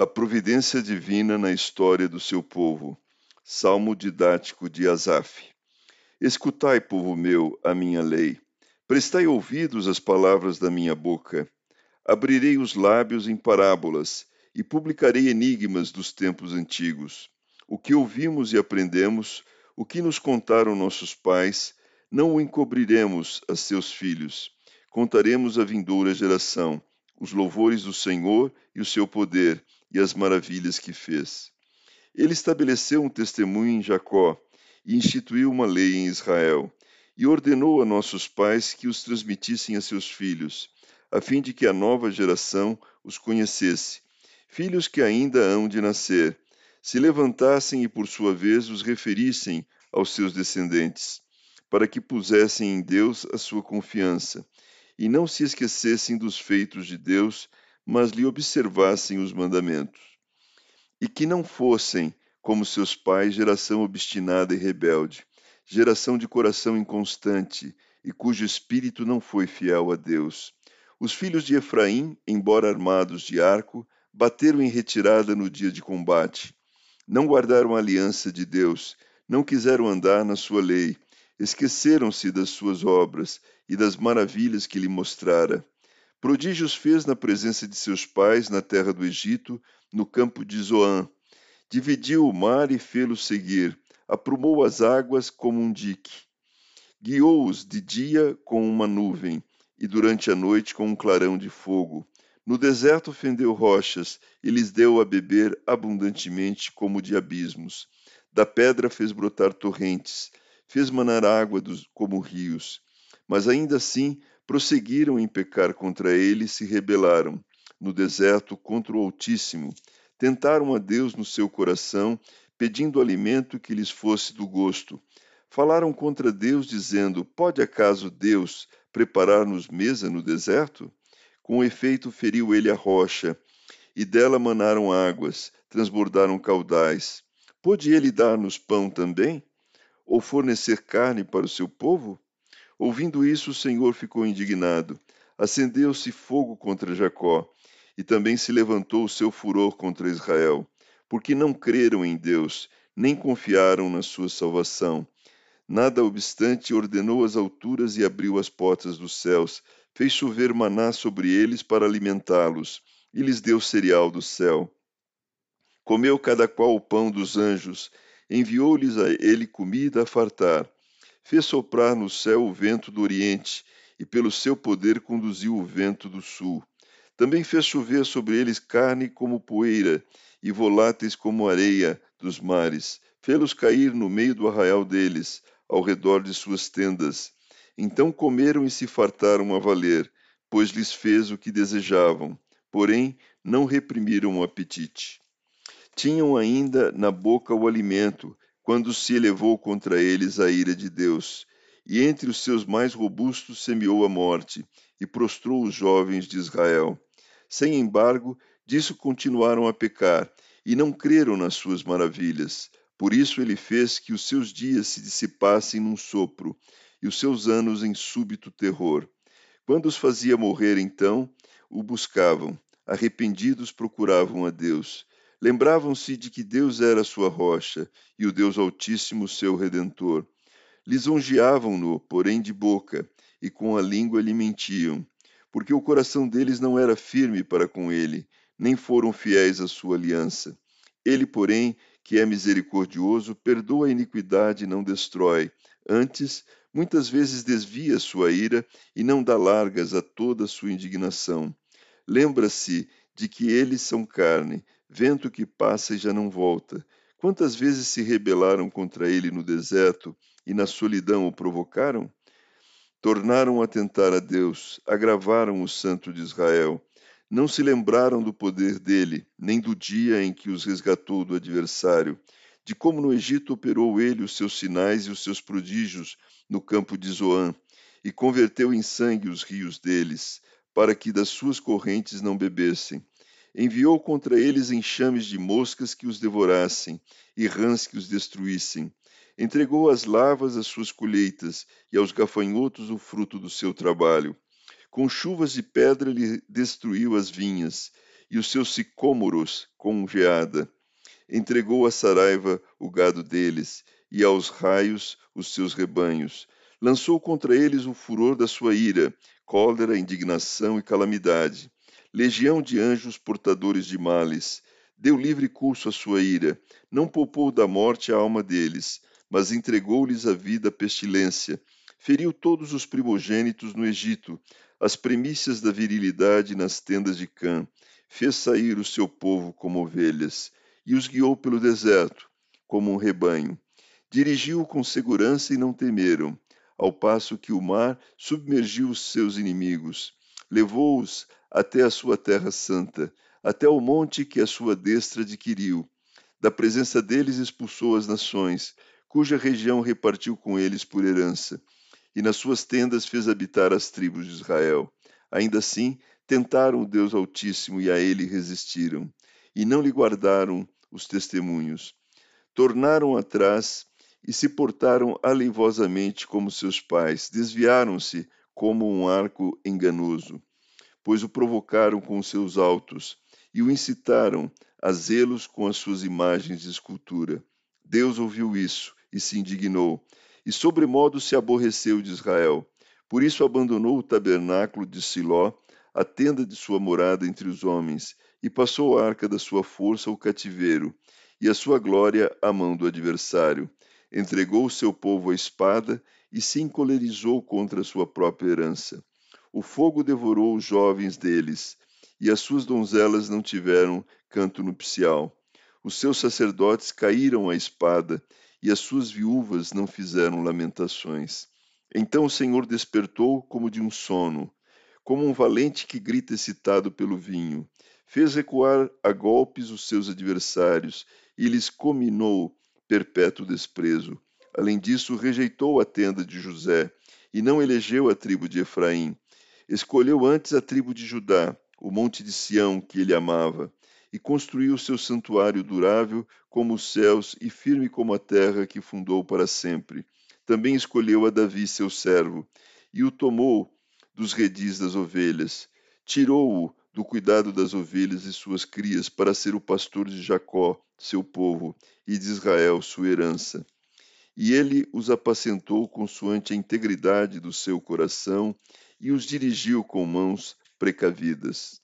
A providência divina na história do seu povo. Salmo didático de Asaf. Escutai, povo meu, a minha lei. Prestai ouvidos às palavras da minha boca. Abrirei os lábios em parábolas e publicarei enigmas dos tempos antigos. O que ouvimos e aprendemos, o que nos contaram nossos pais, não o encobriremos a seus filhos. Contaremos à vindoura geração os louvores do Senhor e o seu poder e as maravilhas que fez. Ele estabeleceu um testemunho em Jacó e instituiu uma lei em Israel, e ordenou a nossos pais que os transmitissem a seus filhos, a fim de que a nova geração os conhecesse, filhos que ainda hão de nascer, se levantassem e por sua vez os referissem aos seus descendentes, para que pusessem em Deus a sua confiança e não se esquecessem dos feitos de Deus, mas lhe observassem os mandamentos. E que não fossem, como seus pais, geração obstinada e rebelde, geração de coração inconstante e cujo espírito não foi fiel a Deus. Os filhos de Efraim, embora armados de arco, bateram em retirada no dia de combate. Não guardaram a aliança de Deus, não quiseram andar na sua lei, esqueceram-se das suas obras e das maravilhas que lhe mostrara. Prodígios fez na presença de seus pais na terra do Egito, no campo de Zoã. Dividiu o mar e fê-los seguir, aprumou as águas como um dique. Guiou-os de dia com uma nuvem e durante a noite com um clarão de fogo. No deserto fendeu rochas e lhes deu a beber abundantemente como de abismos. Da pedra fez brotar torrentes fez manar água dos, como rios. Mas ainda assim prosseguiram em pecar contra ele e se rebelaram no deserto contra o Altíssimo. Tentaram a Deus no seu coração, pedindo alimento que lhes fosse do gosto. Falaram contra Deus, dizendo: Pode acaso Deus preparar-nos mesa no deserto? Com efeito, feriu ele a rocha, e dela manaram águas, transbordaram caudais. Pôde ele dar-nos pão também? ou fornecer carne para o seu povo? Ouvindo isso, o Senhor ficou indignado. Acendeu-se fogo contra Jacó, e também se levantou o seu furor contra Israel, porque não creram em Deus, nem confiaram na sua salvação. Nada obstante, ordenou as alturas e abriu as portas dos céus, fez chover maná sobre eles para alimentá-los, e lhes deu cereal do céu. Comeu cada qual o pão dos anjos, enviou-lhes a ele comida a fartar. Fez soprar no céu o vento do oriente, e pelo seu poder conduziu o vento do sul. Também fez chover sobre eles carne como poeira, e voláteis como areia dos mares. Fê-los cair no meio do arraial deles, ao redor de suas tendas. Então comeram e se fartaram a valer, pois lhes fez o que desejavam. Porém, não reprimiram o apetite tinham ainda na boca o alimento, quando se elevou contra eles a ira de Deus. E entre os seus mais robustos semeou a morte, e prostrou os jovens de Israel. Sem embargo, disso continuaram a pecar, e não creram nas suas maravilhas. Por isso ele fez que os seus dias se dissipassem num sopro, e os seus anos em súbito terror. Quando os fazia morrer, então, o buscavam. Arrependidos procuravam a Deus Lembravam-se de que Deus era sua rocha e o Deus Altíssimo seu redentor. Lisonjeavam-no, porém de boca, e com a língua lhe mentiam, porque o coração deles não era firme para com ele, nem foram fiéis à sua aliança. Ele, porém, que é misericordioso, perdoa a iniquidade e não destrói. Antes, muitas vezes desvia sua ira e não dá largas a toda sua indignação. Lembra-se de que eles são carne, vento que passa e já não volta. Quantas vezes se rebelaram contra ele no deserto e na solidão o provocaram? Tornaram a tentar a Deus, agravaram o Santo de Israel. Não se lembraram do poder dele, nem do dia em que os resgatou do adversário, de como no Egito operou ele os seus sinais e os seus prodígios no campo de Zoã, e converteu em sangue os rios deles, para que das suas correntes não bebessem. Enviou contra eles enxames de moscas que os devorassem, e rãs que os destruíssem. Entregou às lavas as suas colheitas, e aos gafanhotos o fruto do seu trabalho. Com chuvas de pedra lhe destruiu as vinhas, e os seus sicômoros com geada. Entregou à saraiva o gado deles, e aos raios os seus rebanhos. Lançou contra eles o furor da sua ira, cólera, indignação e calamidade. Legião de anjos portadores de males. Deu livre curso à sua ira. Não poupou da morte a alma deles, mas entregou-lhes a vida à pestilência. Feriu todos os primogênitos no Egito, as primícias da virilidade nas tendas de Cã. Fez sair o seu povo como ovelhas e os guiou pelo deserto, como um rebanho. Dirigiu com segurança e não temeram, ao passo que o mar submergiu os seus inimigos. Levou-os até a sua terra santa, até o monte que a sua destra adquiriu. Da presença deles expulsou as nações, cuja região repartiu com eles por herança, e nas suas tendas fez habitar as tribos de Israel. Ainda assim, tentaram o Deus Altíssimo e a ele resistiram, e não lhe guardaram os testemunhos. Tornaram atrás e se portaram aleivosamente como seus pais, desviaram-se como um arco enganoso, pois o provocaram com seus altos e o incitaram a zelos com as suas imagens de escultura. Deus ouviu isso e se indignou, e sobremodo se aborreceu de Israel. Por isso abandonou o tabernáculo de Siló, a tenda de sua morada entre os homens, e passou a arca da sua força ao cativeiro, e a sua glória à mão do adversário. Entregou o seu povo à espada e se encolerizou contra sua própria herança. O fogo devorou os jovens deles, e as suas donzelas não tiveram canto nupcial. Os seus sacerdotes caíram à espada, e as suas viúvas não fizeram lamentações. Então o Senhor despertou como de um sono, como um valente que grita excitado pelo vinho. Fez recuar a golpes os seus adversários e lhes cominou perpétuo desprezo. Além disso, rejeitou a tenda de José e não elegeu a tribo de Efraim. Escolheu antes a tribo de Judá, o monte de Sião que ele amava, e construiu seu santuário durável como os céus e firme como a terra que fundou para sempre. Também escolheu a Davi, seu servo, e o tomou dos redis das ovelhas. Tirou-o do cuidado das ovelhas e suas crias para ser o pastor de Jacó, seu povo, e de Israel, sua herança. E ele os apacentou consoante a integridade do seu coração e os dirigiu com mãos precavidas.